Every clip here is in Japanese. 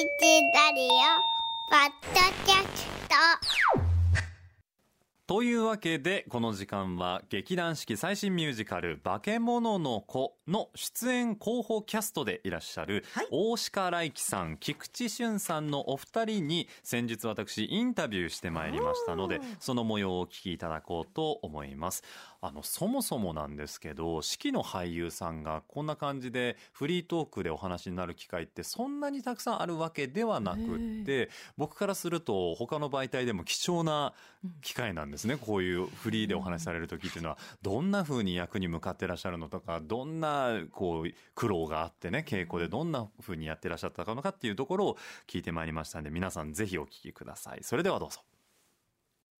ラディオポッドキャスト。というわけでこの時間は劇団四季最新ミュージカル「化け物の子」の出演候補キャストでいらっしゃる大鹿来輝さん菊池俊さんのお二人に先日私インタビューしてまいりましたのでその模様をお聞きいただこうと思いますあのそもそもなんですけど四季の俳優さんがこんな感じでフリートークでお話になる機会ってそんなにたくさんあるわけではなくって僕からすると他の媒体でも貴重な機会なんですね、こういうフリーでお話しされる時っていうのは。どんな風に役に向かってらっしゃるのとかどんなこう苦労があってね稽古でどんな風にやってらっしゃったのかっていうところを聞いてまいりましたんで皆さんぜひお聞きください。それではどうぞ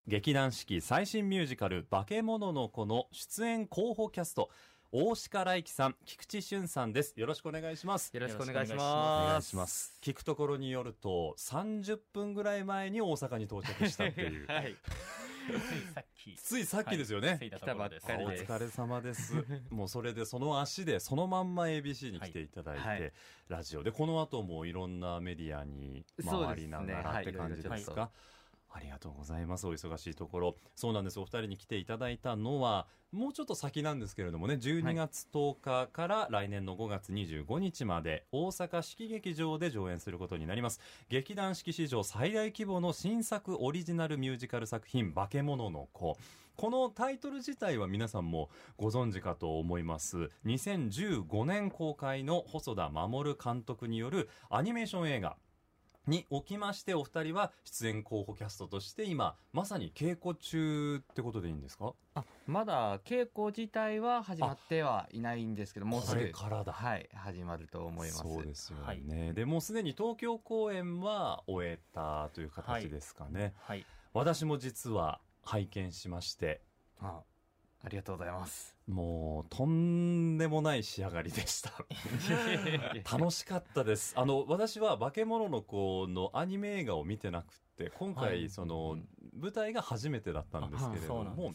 劇団四季最新ミュージカル「化け物の子」の出演候補キャスト。大鹿来輝さん菊池俊さんです。よろしくお願いします。よろしくお願いしおます。願いします。聞くところによると30分ぐらい前に大阪に到着したっていう。はい。ついさっき。ついさっきですよね、着いたところです。あお疲れ様です。もうそれでその足でそのまんま ABC に来ていただいて、はい。はいラジオ。でこの後もいろんなメディアに回りながらって感じですか？ありがとうございます。お忙しいところ。そうなんです。お二人に来ていただいたのは、もうちょっと先なんですけれどもね、12月10日から来年の5月25日まで、大阪式劇場で上演することになります。劇団四季史上最大規模の新作オリジナルミュージカル作品、化け物の子。このタイトル自体は皆さんもご存知かと思います。2015年公開の細田守監督によるアニメーション映画、におきましてお二人は出演候補キャストとして今まさに稽古中ってことでいいんですか？あまだ稽古自体は始まってはいないんですけどもうすこぐれからだ。はい始まると思います。そうですよね、はい。でもうすでに東京公演は終えたという形ですかね、はい。私も実は拝見しましてあありがとうございます。もうとんでもない仕上がりでした。楽しかったです。あの私は化け物の子のアニメ映画を見てなくって今はい。回その、舞台が初めてだったんですけれども。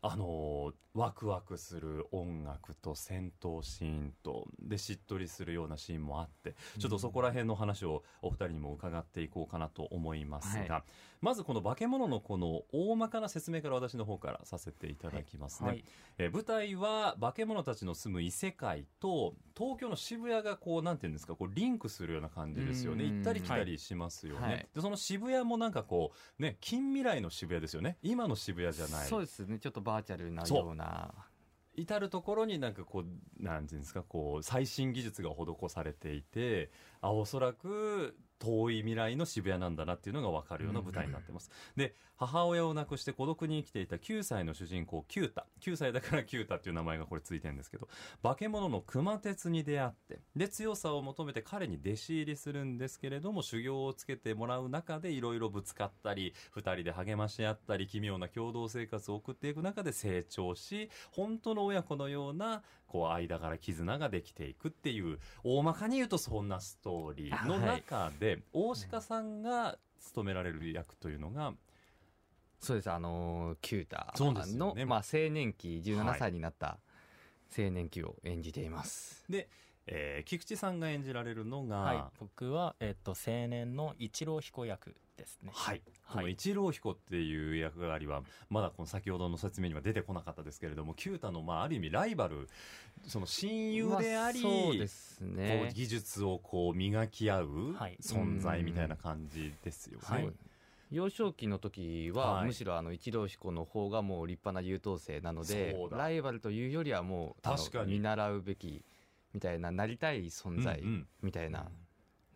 あのワクワクする音楽と戦闘シーンとでしっとりするようなシーンもあってちょっとそこら辺の話をお二人にも伺っていこうかなと思いますが、はまずこの「化け物の子」の大まかな説明から私の方からさせていただきますね、はい。えー舞台は化け物たちの住む異世界と東京の渋谷がこうなんていうんですかこうリンクするような感じですよね。うん行ったり来たりしますよね、はい。でその渋谷もなんかこうね近未来の渋谷ですよね。今の渋谷じゃない。そうですね。ちょっとバーチャルなような。至る所になんかこうなんていうんですかこう最新技術が施されていてあおそらく遠い未来の渋谷なんだなっていうのが分かるような舞台になってます、で母親を亡くして孤独に生きていた9歳の主人公キュータ9歳だからキュータっていう名前がこれついてるんですけど化け物の熊鉄に出会ってで強さを求めて彼に弟子入りするんですけれども修行をつけてもらう中でいろいろぶつかったり2人で励まし合ったり奇妙な共同生活を送っていく中で成長し本当の親子のようなこう間柄絆ができていくっていう大まかに言うとそんなストーリーの中で、大鹿さんが務められる役というのがそうです。あのーキュータの、ね。まあ、青年期はい。17歳になった青年期を演じています、で、えー菊池さんが演じられるのが、はい。僕は、えっと、青年の一郎彦役ですね。はい、こはい。の一郎彦っていう役割はまだこの先ほどの説明には出てこなかったですけれども九太のまあある意味ライバルその親友であり、まあそうですこうね技術をこう磨き合うはい。存在みたいな感じですよね。はい。幼少期の時は、はい。むしろあの一郎彦の方がもう立派な優等生なのでライバルというよりはもう確かに。見習うべきみたいななりたい存在みたいな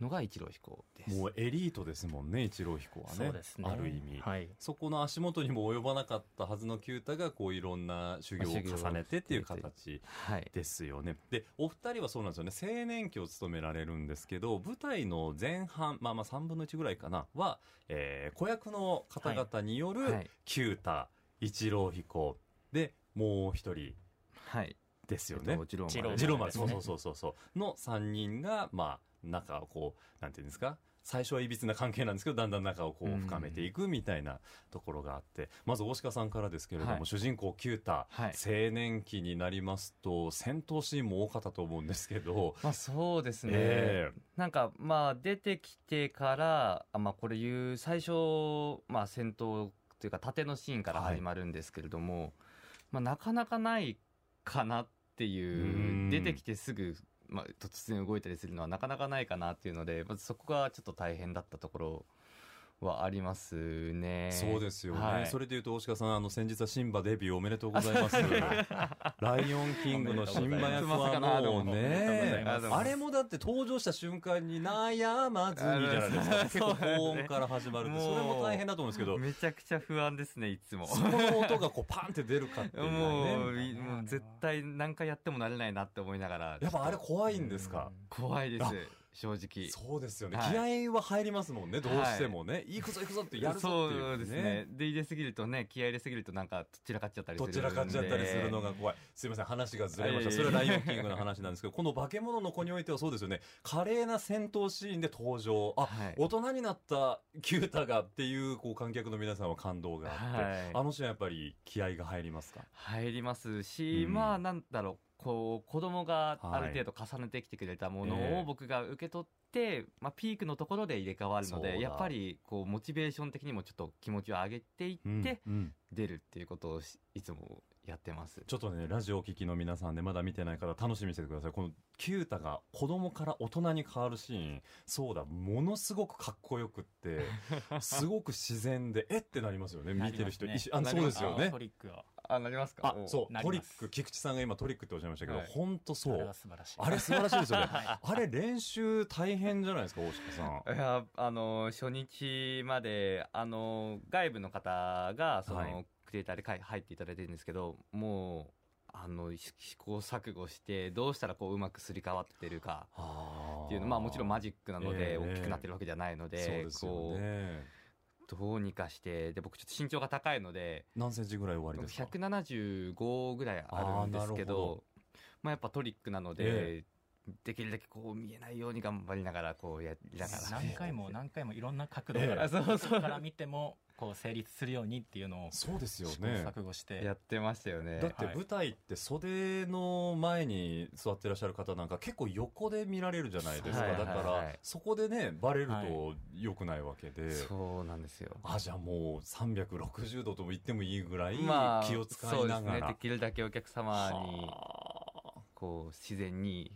のが一郎彦です、もうエリートですもんね一郎彦はね。ね。ある意味、はい。そこの足元にも及ばなかったはずの九太がこういろんな修行を重ねてっていう形はい。ですよね。で、お二人はそうなんですよね。青年期を務められるんですけど、舞台の前半、まあまあ3分の1ぐらいかな、は、えー子役の方々によるはい、九太、一郎彦、で、もう一人。はいですよね。ジローマン、ですね。そうそうそうそうそう。の3人が、まあ、中をこう、なんていうんですか、最初はいびつな関係なんですけどだんだん仲をこう深めていくみたいなところがあってまず大鹿さんからですけれども、はい。主人公キュータ、はい。青年期になりますと戦闘シーンも多かったと思うんですけど、まあそうですね、えなんかまあ出てきてからあまあこれ言う最初まあ戦闘というか縦のシーンから始まるんですけれども、まあなかなかないかなってうんいう出てきてすぐまあ突然動いたりするのはなかなかないかなっていうのでまずそこがちょっと大変だったところはありますね。そうですよね、はい。それでいうと大鹿さんあの先日はシンバデビューおめでとうございます。ライオンキングのシンバ役。はもうねあれもだって登場した瞬間に悩まずにじゃないですか。結構高音から始まるってそれも大変だと思うんですけど。めちゃくちゃ不安ですねいつも。そこの音がこうパンって出るかっていうのもういもう絶対何回やってもなれないなって思いながら。やっぱあれ怖いんですか？怖いです。あ正直。そうですよね、はい。気合は入りますもんねどうしてもね、行くぞ行くぞってやるぞっていうそうですね。で入れすぎるとね気合い入れすぎるとなんか散らかっちゃったりするどちらかっちゃったりするのが怖い。すいません、話がずれました。はい。それはライオンキングの話なんですけど、この化け物の子においてはそうですよね。華麗な戦闘シーンで登場。あ、はい。大人になったキュータがっていう、こう、観客の皆さんは感動があって、はい。あのシーンはやっぱり気合が入りますか？入りますし、うん。まあなんだろうこう子供があはいる程度重ねてきてくれたものええを僕が受け取って、まあ、ピークのところで入れ替わるのでやっぱりこうモチベーション的にもちょっと気持ちを上げていって、出るっていうことをしいつもやってます。ちょっとね、ラジオをお聞きの皆さんでまだ見てない方楽しみにしててください。このキュータが子供から大人に変わるシーン、そうだ、ものすごくかっこよくって、すごく自然で、えってなりますよね、見てる人。ねあそうですよねト。リックはあなりますか？あ、そう、トリック、菊池さんが今トリックっておっしゃいましたけど、はい。本当そう。あれは。素晴らしい。あれ素晴らしいですよね。あれ練習大変じゃないですか、大鹿さん。いやあの初日まであの外部の方がその、はい。クリエイターで入っていただいてるんですけどもうあのし試行錯誤してどうしたらこううまくすり替わってるかっていうのまあもちろんマジックなのでええ。大きくなってるわけじゃないので、そうですよこね。うどうにかしてで僕ちょっと身長が高いので何センチぐらい終わりですか？175ぐらいあるんですけどど。まあやっぱトリックなので、えできるだけこう見えないように頑張りながらこうやりながら。何回も何回もいろんな角度ええから、あそうそうから見てもこう成立するようにっていうのをそうですよ試行ね。錯誤してやってましたよねだって舞台って袖の前に座ってらっしゃる方なんか結構横で見られるじゃないですか。はいだから、そこでね、バレるはと良くないわけで。そうなんですよあ、じゃあもう360度とも言ってもいいぐらいまあ気を使そうですねいながら。できるだけお客様にはあこう自然に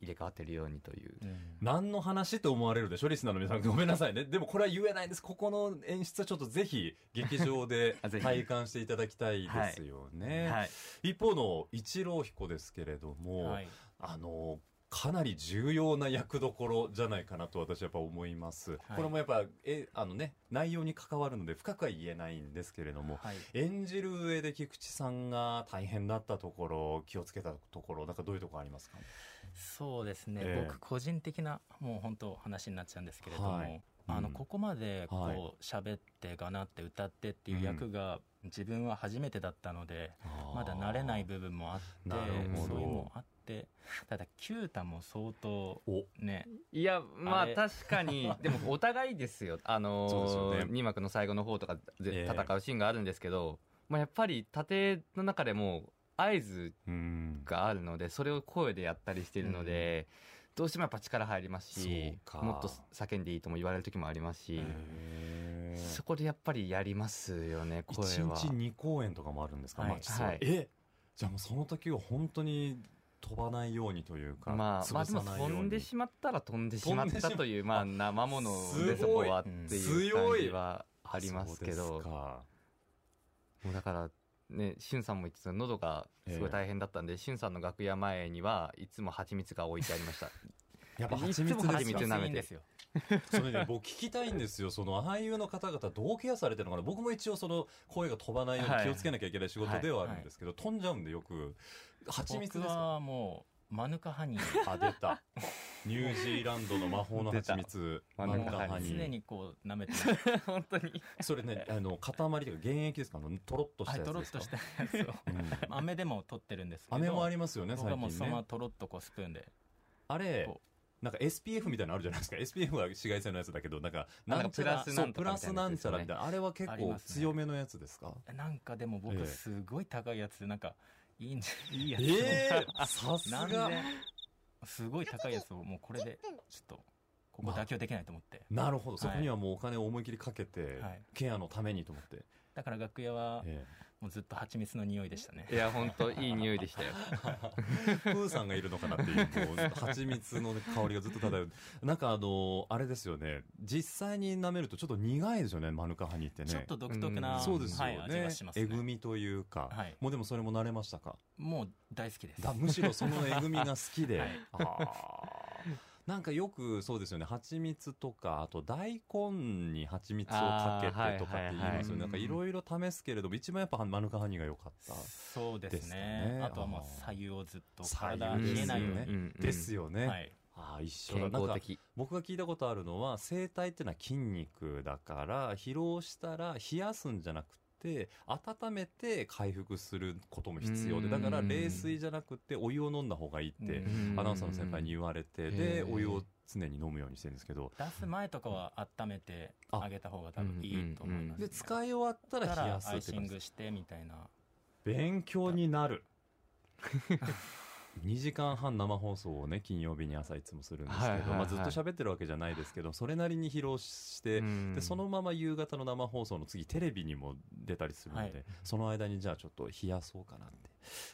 入れ替わってるようにという、うん。何の話って思われるでしょリスナーの皆さん。ごめんなさいね。でもこれは言えないんです。ここの演出はちょっとぜひ劇場で 体感していただきたいですよね。はい。一方の一郎彦ですけれども、はい。あの、かなり重要な役どころじゃないかなと私はやっぱ思います。これもやっぱ、え、あのね、内容に関わるので深くは言えないんですけれども、はい。演じる上で菊池さんが大変だったところ、気をつけたところ、なんかどういうところありますか？そうですね、ええ。僕個人的なもう本当話になっちゃうんですけれども、はい。あのうん。ここまでこはい。う喋ってがなって歌ってっていう役が自分は初めてだったので、まだ慣れない部分もあってそういうのもあってただキュータも相当お。ねいやまあ確かに。でもお互いですよ。あのそうですよね。2幕の最後の方とかでええ。戦うシーンがあるんですけど、まあ、やっぱり盾の中でも合図うん。があるのでそれを声でやったりしているので、どうしてもやっぱ力入りますしもっと叫んでいいとも言われる時もありますし、そこでやっぱりやりますよね声一は。日2公演とかもあるんですか、はいははい。え？じゃあもうその時は本当に飛ばないようにというか、まあ、まあでも飛んでしまったら飛んでしまったという、まあ生ものすでそこはっていう感じはありますけど。もうだから、ね、しゅんさんも言ってた喉がすごい大変だったんで、しゅんさんの楽屋前にはいつも蜂蜜が置いてありました。やっぱ蜂蜜ですか？蜂蜜舐めて。ですよそれね僕聞きたいんですよ。その俳優の方々どうケアされてるのかな。僕も一応その声が飛ばないようにはい気をつけなきゃいけない仕事ではあるんですけど、飛んじゃうんでよく。蜂蜜です僕かはもうマヌカハニー。あ出た。ニュージーランドの魔法の蜂蜜。マヌカハニー。常にこう舐めて。本当に。それねあの塊というか原液ですか？あのとろっとしたはいやつですか？とろっとしたやつ。をう。ん。飴でも取ってるんですけど。飴もありますよね僕はもうそのまま最近ねとろっとこうスプーンで。あれこなんか SPF みたいなのあるじゃないですか。SPF は紫外線のやつだけどなんかなんちゃらプラスなんとかそうプラスなんちゃらみみたたいな。あれは結構強めのやつですか？なんかでもええ。僕すごい高いやつなんかいいんじゃ いいやつ、ええさすなんがですごい高いやつをもうこれでちょっとここ妥協できないと思って、なるほど。そはい。こにはもうお金を思い切りかけて、はい。ケアのためにと思って、だから楽屋はえもうずっと蜂蜜の匂いでしたね。いや本当いい匂いでしたよ。えプーさんがいるのかなっていうもう蜂蜜の香りがずっと漂う。なんかあのあれですよね。実際に舐めるとちょっと苦いですよねマヌカハニってね。ちょっと独特な、うんそうですよね、はい、味がしますね。えぐみというか、はい。もうでもそれも慣れましたか？もう大好きです。だむしろそのえぐみが好きで、はい。あーなんかよくそうですよね。蜂蜜とかあと大根に蜂蜜をかけてとかって言いますよね。はいはいはい。なんかいろいろ試すけれども一番やっぱマヌカハニが良かったそうですね。あとはもう左右をずっと左右体冷えないように、ですよねうんですよね、はい、ああ一緒健だなんか康的僕が聞いたことあるのは声帯っていうのは筋肉だから疲労したら冷やすんじゃなくて温めて回復することも必要でうん。だから冷水じゃなくてお湯を飲んだ方がいいってうん。アナウンサーの先輩に言われてへでーお湯を常に飲むようにしてるんですけど。出す前とかは温めてあ。げた方が多分いいと思います、で使い終わったら冷やすアイシングしてみたいな。勉強になる 2時間半生放送をね金曜日に朝いつもするんですけど、はいはいはい。まあ、ずっと喋ってるわけじゃないですけどそれなりに疲労して、うん。でそのまま夕方の生放送の次テレビにも出たりするので、はい。その間にじゃあちょっと冷やそうかなって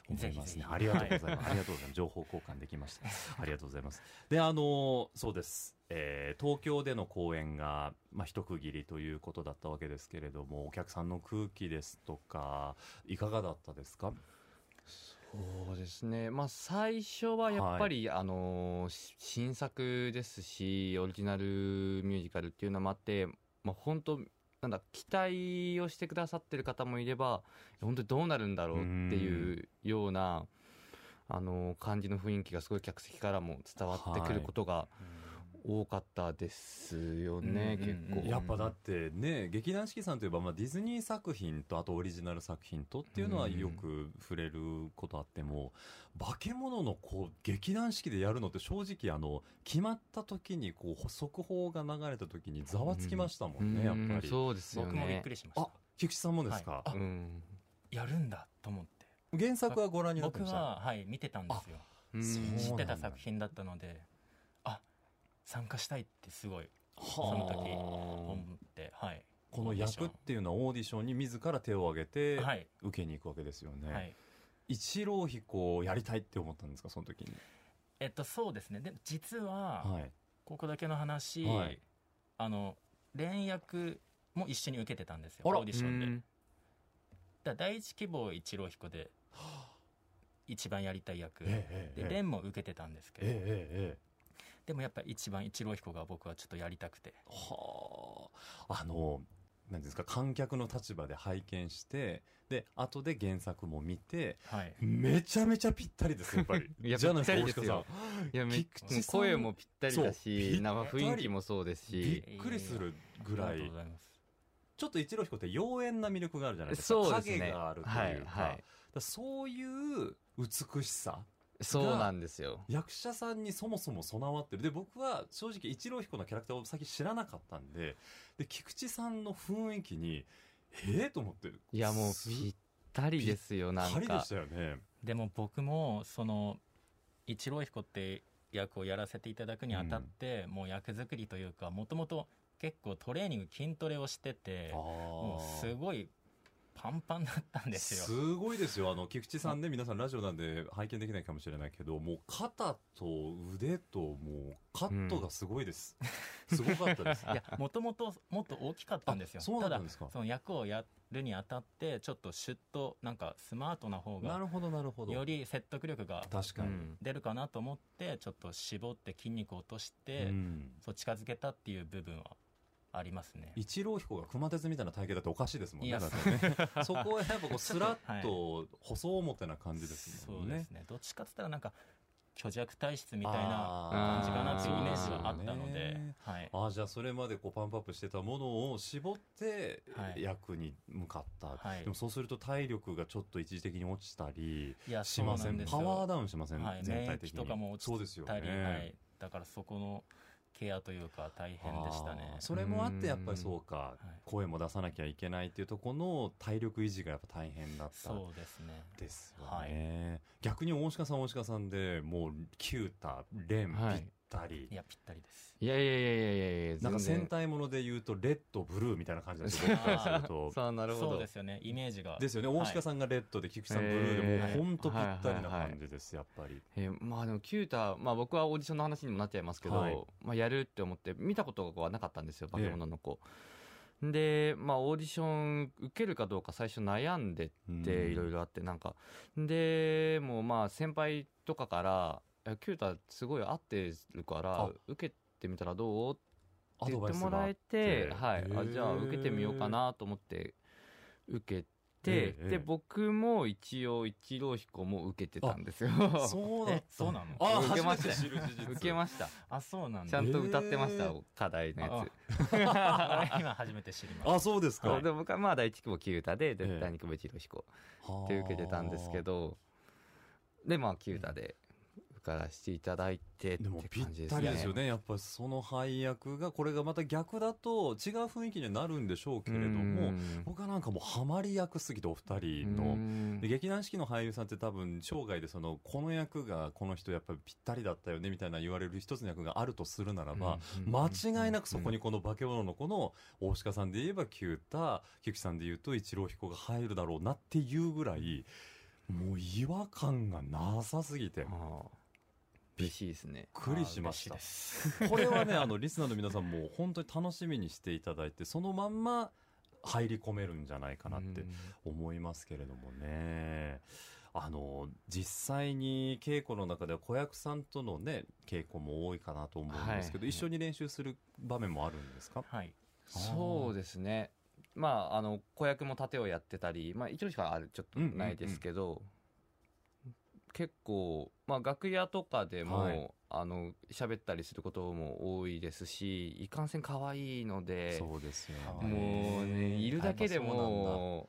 思いますね。ありがとうございます、ありがとうございます。情報交換できました。ありがとうございます。であのそうです、えー東京での公演が、まあ、一区切りということだったわけですけれどもお客さんの空気ですとかいかがだったですか？そうですね。まあ最初はやっぱり、あのーし新作ですしオリジナルミュージカルっていうのもあってまあ本当なんだ期待をしてくださってる方もいれば本当にどうなるんだろうっていうようなあのー感じの雰囲気がすごい客席からも伝わってくることが多かったですよね、うんうんうん。結構。やっぱだってね劇団四季さんといえば、まあ、ディズニー作品とあとオリジナル作品とっていうのはうんよく触れることあっても、化け物のこう劇団四季でやるのって正直あの決まった時にこう速報が流れた時にざわつきましたもんね、うん。やっぱり。そうですよね。僕もびっくりしました。あ菊池さんもですか、うん。やるんだと思って。原作はご覧になってました？僕は、はい、見てたんですよ。知ってた作品だったので。あ参加したいってすごいはあ。その時思ってはい。この役っていうのはオーディションに自ら手を挙げてはい、受けに行くわけですよね、はい、一郎彦をやりたいって思ったんですかその時に？えっとそうですね。でも実は、はい。ここだけの話、はい。あの連役も一緒に受けてたんですよオーディションで、うん。だ第一希望一郎彦で一番やりたい役、ええええで蓮も受けてたんですけど、ええええええでもやっぱ一番一郎彦が僕はちょっとやりたくて。はあ。あのなんですか観客の立場で拝見してで後で原作も見てはい。めちゃめちゃぴったりですやっぱり。いやじゃないですよ。大鹿さん。いやめ菊池さん。声もぴったりだしなんか雰囲気もそうですびしっくりするぐらありいがとうございます。ちょっと一郎彦って妖艶な魅力があるじゃないですか。そうですね。影があるというか,、はいはい。そういう美しさそうなんですよ。役者さんにそもそも備わってる。で僕は正直一郎彦のキャラクターを先知らなかったんでで菊池さんの雰囲気にええと思っていやもうすぴったりですよなんか。ぴったりでしたよね。でも僕もその一郎彦って役をやらせていただくにあたって、もう役作りというかもともと結構トレーニング筋トレをしててもうすごいパンパンだったんですよ。すごいですよ。あの菊池さんね皆さんラジオなんで拝見できないかもしれないけどもう肩と腕ともうカットがすごいです、すごかったです。いやもともともっと大きかったんですよ。あそうただなんですか？その役をやるにあたってちょっとシュッとなんかスマートな方がなるほどなるほど。より説得力が確かに、うん出るかなと思ってちょっと絞って筋肉を落として、うん。そう近づけたっていう部分はありますね。一郎彦が熊鉄みたいな体型だっておかしいですもんね。ね。そ こはやっぱこうスラッと 細表な感じですもんね。そうですね。どっちかっつったらなんか虚弱体質みたいなあ感じかなっていうイメージがあーったので。ね。はい。ああじゃあそれまでこうパンプアップしてたものを絞ってはい。役に向かった、はい。でもそうすると体力がちょっと一時的に落ちたりしません。パワーダウンしません、はい。全体的に免疫とかも落ちそうですよたり、ね、はい、だからそこのケアというか大変でしたね。それもあってやっぱりそうかい。声も出さなきゃいけないっていうところの体力維持がやっぱ大変だったそうですね。ですよはい。ね、逆に大鹿さん大鹿さんでもうキュータレンぴはい。ったり、いやぴったりです。いやいやいやいやいやいやなんか戦隊もので言うとレッドブルーみたいな感じなんですよ僕からすると。さあなるほど。そうですよね。イメージが。ですよね。大鹿さんがレッドで菊池さんブルーでもう本当ぴったりな感じですやっぱり。えー。まあでもキュータ、まあ、僕はオーディションの話にもなっちゃいますけど、はい。まあ、やるって思って見たことはなかったんですよ化け物の子、で、まあ、オーディション受けるかどうか最初悩んでていろいろあってなんか。でもうまあ先輩とかから「えキュータすごい合ってるからあ。受けてみたらどう?」ってア言ってもらえて、はい、あじゃあ受けてみようかなと思って受けて、ええで僕も一応一郎彦も受けてたんですよ。そうだった えそうなの？あ受けました。受けました。あそうなんちだゃんと歌ってました、えー。課題のやあ。今初めて知りましあそうですつ。か、で僕はまあ第一期もキュータで、ええ。第二期も一郎彦はあで受けてたんですけど、でまあキュータで受からせていただいてって感じですたりですよね。ねやっぱりその配役がこれがまた逆だと違う雰囲気にはなるんでしょうけれども僕はなんかもうハマり役すぎてお二人の。で劇団四季の俳優さんって多分生涯でそのこの役がこの人やっぱりぴったりだったよねみたいな言われる一つの役があるとするならば、間違いなくそこにこの化け物の子の大鹿さんで言えばキュータ菊池さんで言うと一郎彦が入るだろうなっていうぐらいもう違和感がなさすぎて。びっああ嬉しいですね。くりしました。これはねあのリスナーの皆さんも本当に楽しみにしていただいてそのまんま入り込めるんじゃないかなって思いますけれどもね。あの実際に稽古の中では子役さんとのね稽古も多いかなと思うんですけど、はい。一緒に練習する場面もあるんですか？はい。そうですね。まあ、あの、子役も盾をやってたり、まあ、一応しかある、ちょっとないですけど、結構、まあ、楽屋とかでも、はい。あの、喋ったりすることも多いですし、いかんせん可愛いので、そうですよあーもうね、いるだけでも、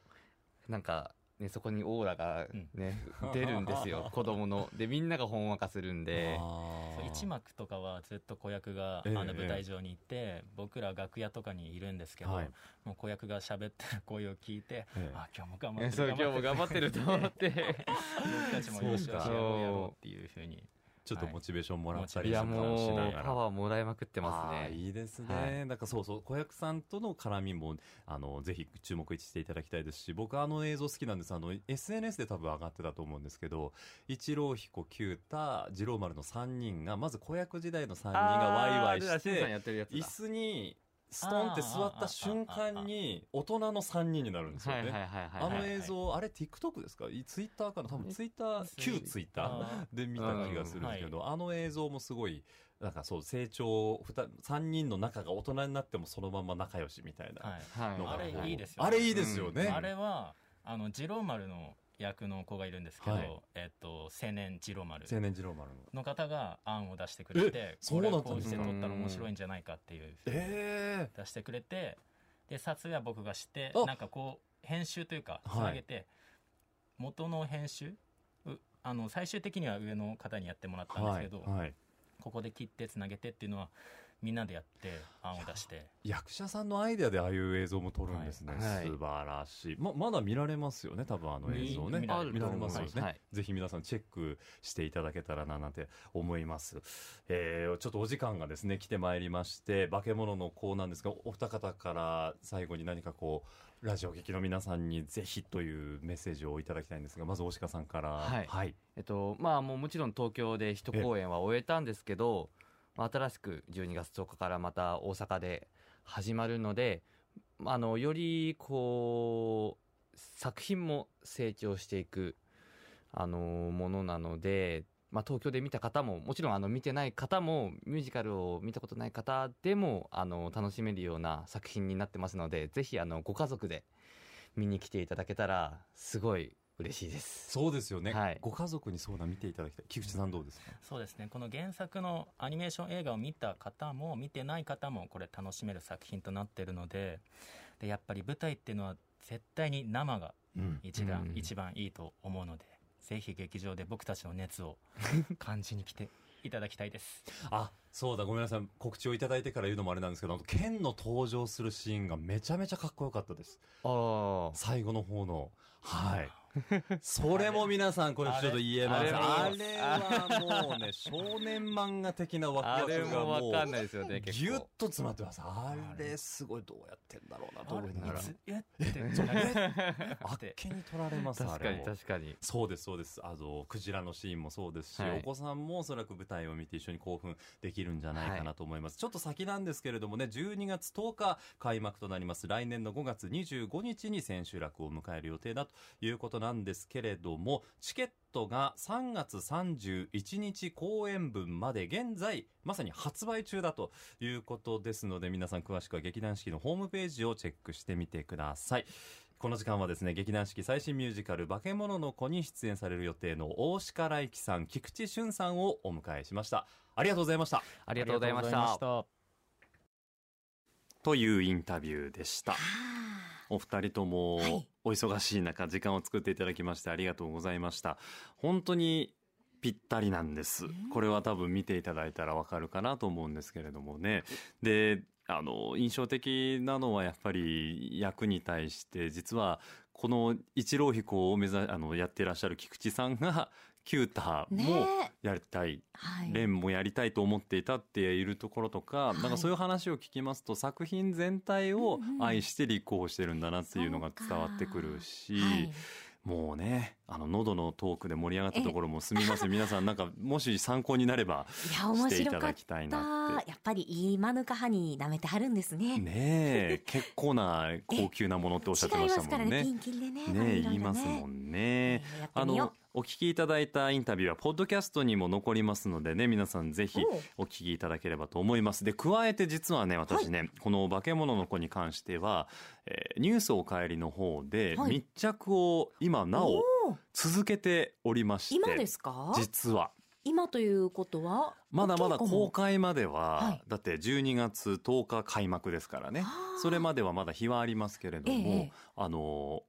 なんか、ね、そこにオーラがね、出るんですよ、子供の。で、みんながほんわかするんで、一幕とかはずっと子役が、ええあの舞台上にいて、僕ら楽屋とかにいるんですけど、はい。もう子役が喋ってる声を聞いて、ええ。あ今日も頑張ってるえそう、今日も頑張ってると思って。僕たちもよしよしやろうやろうっていうふうにちょっとモチベーションもらったはいりいや、しながら。パワーもらいまくってますね。いいですね、はい。なんかそうそう子役さんとの絡みもあのぜひ注目していただきたいですし僕あの映像好きなんです。あの SNS で多分上がってたと思うんですけど一郎彦九太次郎丸の3人がまず子役時代の3人がワイワイして椅子にストンって座った瞬間に大人の3人になるんですよね。あの映像、あれ TikTok ですか？ツイッターかな？多分ツイッター旧ツイッターで見た気がするんですけど、あの映像もすごいなんかそう成長3人の仲が大人になってもそのまま仲良しみたいな、はい。はい。のがあれいいですよね。あれいいですよね、うん。あれはあの次郎丸の役の子がいるんですけど、はい。えっと青年次郎丸。青年次郎丸の。の方が案を出してくれてこれこうして撮ったら面白いんじゃないかっていうえ。出してくれてで撮影は僕がしてあ。なんかこう編集というかつはい。なげて、元の編集うあの最終的には上の方にやってもらったんですけど、はい。はい、ここで切ってつなげてっていうのはみんなでやって案を出して。役者さんのアイデアでああいう映像も撮るんですね、はい。素晴らしい。ままだ見られますよね。多分あの映像ね。見られる。見られますよね、はい。ぜひ皆さんチェックしていただけたらななんて思います、えーちょっとお時間がですね来てまいりまして化け物の子なんですがお二方から最後に何かこうラジオ劇の皆さんにぜひというメッセージをいただきたいんですがまず大鹿さんから。はい。はい、えっと、まあもうもちろん東京で一公演は終えたんですけど、まあ新しく12月10日からまた大阪で始まるので、あの、よりこう、作品も成長していく、あの、ものなので、まあ東京で見た方も、もちろんあの見てない方も、ミュージカルを見たことない方でも、あの、楽しめるような作品になってますので、ぜひあの、ご家族で見に来ていただけたら、すごい嬉しいです。そうですよね、はい。ご家族にそうだ見ていただきたい。菊池さんどうですか、そうですね。この原作のアニメーション映画を見た方も見てない方もこれ楽しめる作品となっているのででやっぱり舞台っていうのは絶対に生がうん。一番、うん。一番いいと思うのでぜひ劇場で僕たちの熱を感じに来ていただきたいです。あそうだごめんなさい。告知をいただいてから言うのもあれなんですけど剣の登場するシーンがめちゃめちゃかっこよかったです。あ最後の方の。はいそれも皆さんこれちょっと言えます。ああれれはもうね少年漫画的なワクワクがももうわかんないですよね結構。ギュッと詰まってます。あれすごいどうやってんだろうなと思いながら。いつやって？あっけに取られます。あ確かに確かに。そうですそうです。あのクジラのシーンもそうですし、はい。お子さんもおそらく舞台を見て一緒に興奮できるんじゃないかなと思います、ちょっと先なんですけれどもね12月10日開幕となります。来年の5月25日に千秋楽を迎える予定だということなんですけれどもチケットが3月31日公演分まで現在まさに発売中だということですので皆さん詳しくは劇団四季のホームページをチェックしてみてください。この時間はですね劇団四季最新ミュージカル「化け物の子」に出演される予定の大鹿来輝さん菊池俊さんをお迎えしました。ありがとうございました。あありがとうございました。というインタビューでした。お二人ともはいお忙しい中時間を作っていただきましてありがとうございました。本当にぴったりなんです。これは多分見ていただいたらわかるかなと思うんですけれどもね。であの印象的なのはやっぱり役に対して実はこの一郎彦を目指あのやってらっしゃる菊池さんがキュータねもやりたい。はい。レンもやりたいと思っていたっているところとか、い。なんかそういう話を聞きますと作品全体を愛して立候補してるんだなっていうのが伝わってくるし、はい。もうねあの喉のトークで盛り上がったところもすみません 皆さんなんかもし参考になればいや面していただきたいなって。たやっぱりいいマヌカハニー舐めてはるんですね。ねえ結構な高級なものっておっしゃってましたもんね。ねねねえ言いますもんんね。あのお聞きいただいたインタビューはポッドキャストにも残りますのでね皆さんぜひおお聞きいただければと思います。で加えて実はね私ね、この化け物の子に関しては、えーニュースお帰りの方ではい。密着を今なお続けておりまして今ですか？実は。今ということは？まだまだ公開までは、はい。だって12月10日開幕ですからね。それまではまだ日はありますけれども、ええ。あの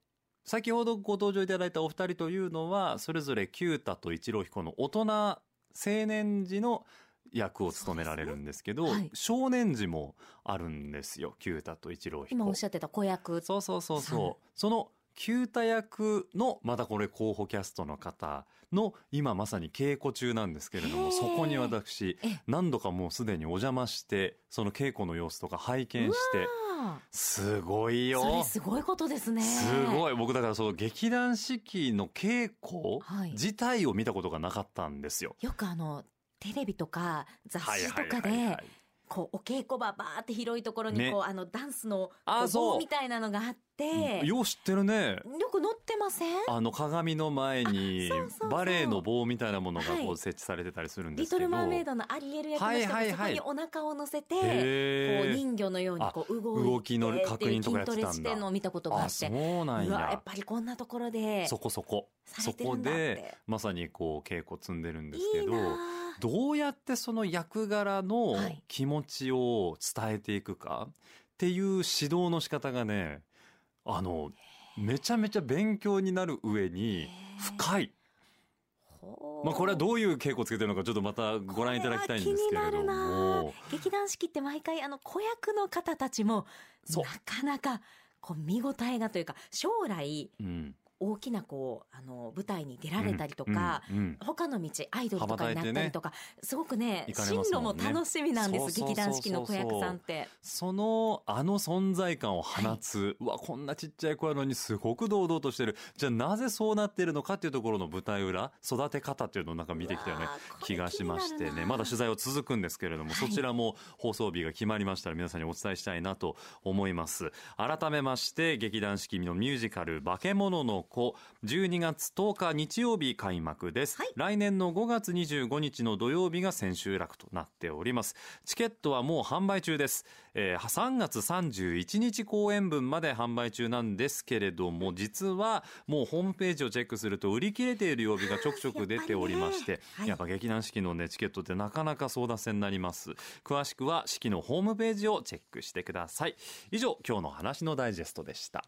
先ほどご登場いただいたお二人というのはそれぞれ九太と一郎彦の大人青年時の役を務められるんですけどねはい。少年時もあるんですよ九太と一郎彦。今おっしゃってた子役。そうそうそうそう。その九太役のまたこれ候補キャストの方の今まさに稽古中なんですけれどもそこに私え何度かもうすでにお邪魔してその稽古の様子とか拝見してあすごいよ。ーそれすごいことですね。すごい。僕だからその劇団四季の稽古はい。自体を見たことがなかったんですよ。よくあのテレビとか雑誌とかはいはいはいではい。こうお稽古場バーって広いところにね。こうあのダンスのあそう。棒みたいなのがあってよう知ってるね。よく乗ってません？あの鏡の前にバレエの棒みたいなものがはい。こう設置されてたりするんでリすけど。トルマーメイドのアリエル役の人がそこにお腹を乗せて、へこうー人魚のようにこう動いて動きの確認とかやってたんだ。のを見たことがああって。そうなんや。やっぱりこんなところでそこそこ。そこでまさにこう稽古積んでるんですけどどうやってその役柄のはい。気持ちを伝えていくかっていう指導の仕方がねあのめちゃめちゃ勉強になる上に深い、まあ、これはどういう稽古つけてるのかちょっとまたご覧いただきたいんですけれどこれは気になるも劇団四季って毎回あの子役の方たちもそう。なかなかこう見応えがというか将来うん大きなこうあの舞台に出られたりとか、うんうん他の道アイドルとかになったりとか、すごくね行かれ進路も楽しみなんです劇団四季の子役さんって。そのあの存在感を放つ、うわこんなちっちゃい子やのにすごく堂々としてる。じゃあなぜそうなってるのかっていうところの舞台裏育て方っていうのをなんか見てきたよね気がしましてね。まだ取材は続くんですけれども、はい。そちらも放送日が決まりましたら皆さんにお伝えしたいなと思います。改めまして劇団四季のミュージカル「化け物の子」12月10日日曜日開幕です、はい。来年の5月25日の土曜日が千秋楽となっております。チケットはもう販売中です、えー3月31日公演分まで販売中なんですけれども実はもうホームページをチェックすると売り切れている曜日がちょくちょく出ておりましてやっねはい。やっぱ劇団四季のねチケットってなかなか争奪戦になります。詳しくは四季のホームページをチェックしてください。以上今日の話のダイジェストでした